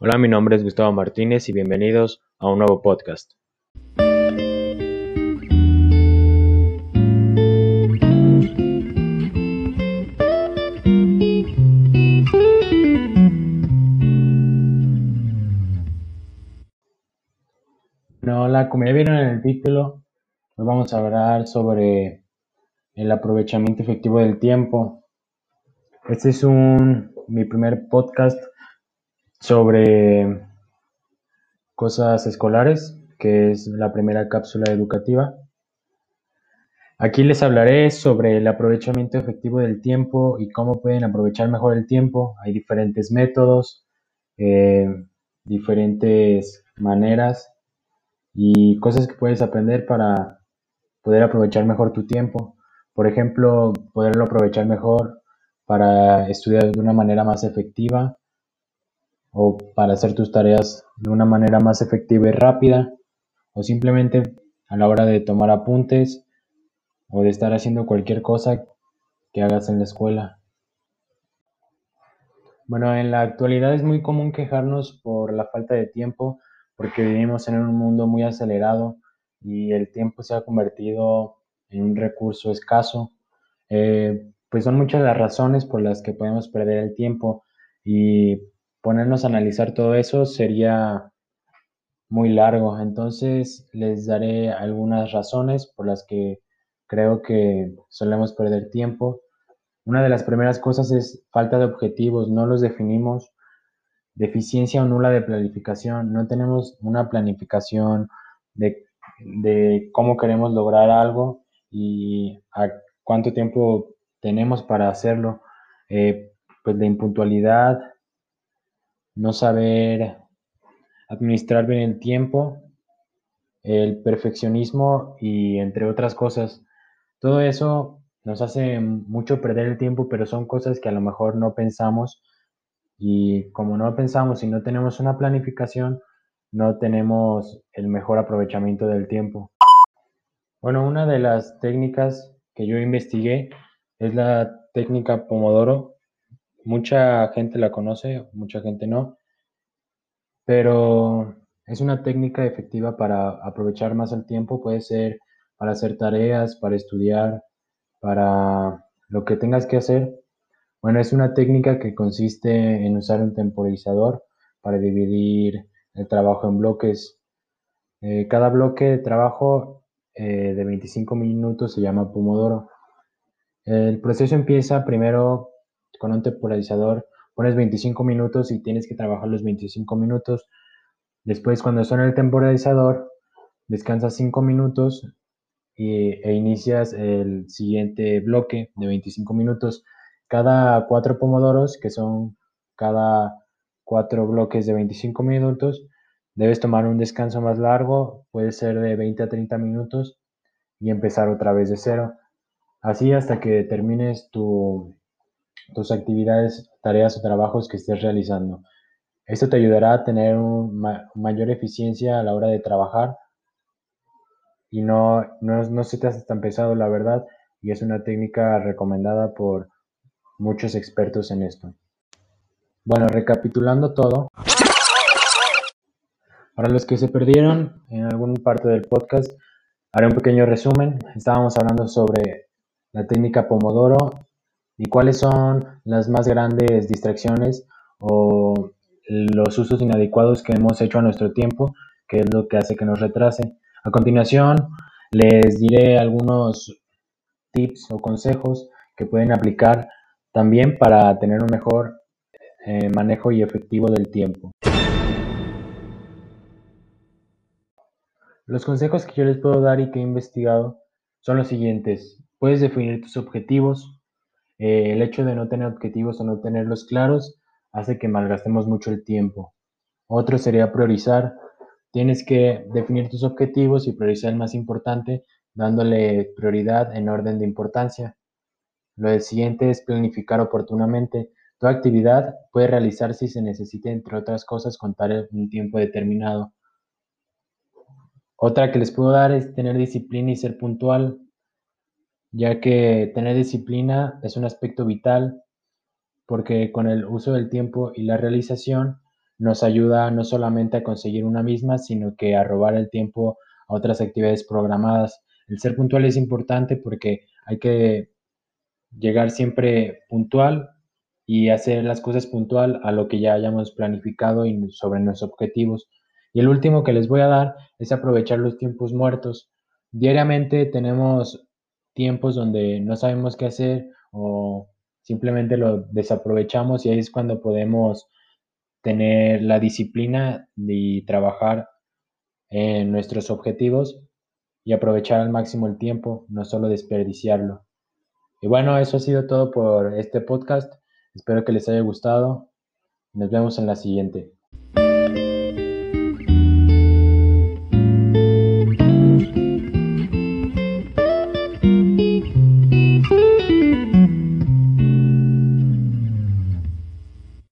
Hola, mi nombre es Gustavo Martínez y bienvenidos a un nuevo podcast. hola, como ya vieron en el título, hoy vamos a hablar sobre el aprovechamiento efectivo del tiempo. Este es un, mi primer podcast sobre cosas escolares, que es la primera cápsula educativa. Aquí les hablaré sobre el aprovechamiento efectivo del tiempo y cómo pueden aprovechar mejor el tiempo. Hay diferentes métodos, eh, diferentes maneras y cosas que puedes aprender para poder aprovechar mejor tu tiempo. Por ejemplo, poderlo aprovechar mejor para estudiar de una manera más efectiva o para hacer tus tareas de una manera más efectiva y rápida o simplemente a la hora de tomar apuntes o de estar haciendo cualquier cosa que hagas en la escuela. Bueno, en la actualidad es muy común quejarnos por la falta de tiempo porque vivimos en un mundo muy acelerado y el tiempo se ha convertido en un recurso escaso. Eh, pues son muchas las razones por las que podemos perder el tiempo y ponernos a analizar todo eso sería muy largo. Entonces les daré algunas razones por las que creo que solemos perder tiempo. Una de las primeras cosas es falta de objetivos, no los definimos. Deficiencia o nula de planificación, no tenemos una planificación de, cómo queremos lograr algo y cuánto tiempo tenemos para hacerlo. Eh, pues de impuntualidad, no saber administrar bien el tiempo, el perfeccionismo y entre otras cosas. Todo eso nos hace mucho perder el tiempo, pero son cosas que a lo mejor no pensamos y como no pensamos y no tenemos una planificación, no tenemos el mejor aprovechamiento del tiempo. Bueno, una de las técnicas que yo investigué es la técnica Pomodoro, Mucha gente la conoce, mucha gente no, pero es una técnica efectiva para aprovechar más el tiempo, puede ser para hacer tareas, para estudiar, para lo que tengas que hacer. Bueno, es una técnica que consiste en usar un temporizador para dividir el trabajo en bloques. Eh, cada bloque de trabajo eh, de 25 minutos se llama Pomodoro. El proceso empieza primero con un temporalizador pones 25 minutos y tienes que trabajar los 25 minutos. Después, cuando suena el temporalizador, descansas 5 minutos e inicias el siguiente bloque de 25 minutos. Cada cuatro pomodoros, que son cada cuatro bloques de 25 minutos, debes tomar un descanso más largo, puede ser de 20 a 30 minutos y empezar otra vez de cero. Así hasta que termines tu, tus actividades, tareas o trabajos que estés realizando. Esto te ayudará a tener una mayor eficiencia a la hora de trabajar y no, no, se te hace tan pesado, la verdad, y es una técnica recomendada por muchos expertos en esto. Bueno, recapitulando todo, para los que se perdieron en alguna parte del podcast, haré un pequeño resumen. Estábamos hablando sobre la técnica Pomodoro y cuáles son las más grandes distracciones o los usos inadecuados que hemos hecho a nuestro tiempo, que es lo que hace que nos retrase. A continuación, les diré algunos tips o consejos que pueden aplicar también para tener un mejor eh, manejo y efectivo del tiempo. Los consejos que yo les puedo dar y que he investigado son los siguientes. Puedes definir tus objetivos, eh, el hecho de no tener objetivos o no tenerlos claros hace que malgastemos mucho el tiempo. Otro sería priorizar. Tienes que definir tus objetivos y priorizar el más importante, dándole prioridad en orden de importancia. Lo siguiente es planificar oportunamente. Toda actividad puede realizarse si se necesita, entre otras cosas, contar un tiempo determinado. Otra que les puedo dar es tener disciplina y ser puntual ya que tener disciplina es un aspecto vital porque con el uso del tiempo y la realización nos ayuda no solamente a conseguir una misma, sino que a robar el tiempo a otras actividades programadas. El ser puntual es importante porque hay que llegar siempre puntual y hacer las cosas puntual a lo que ya hayamos planificado y sobre nuestros objetivos. Y el último que les voy a dar es aprovechar los tiempos muertos. Diariamente tenemos tiempos donde no sabemos qué hacer o simplemente lo desaprovechamos y ahí es cuando podemos tener la disciplina y trabajar en nuestros objetivos y aprovechar al máximo el tiempo, no solo desperdiciarlo. Y bueno, eso ha sido todo por este podcast. Espero que les haya gustado. Nos vemos en la siguiente.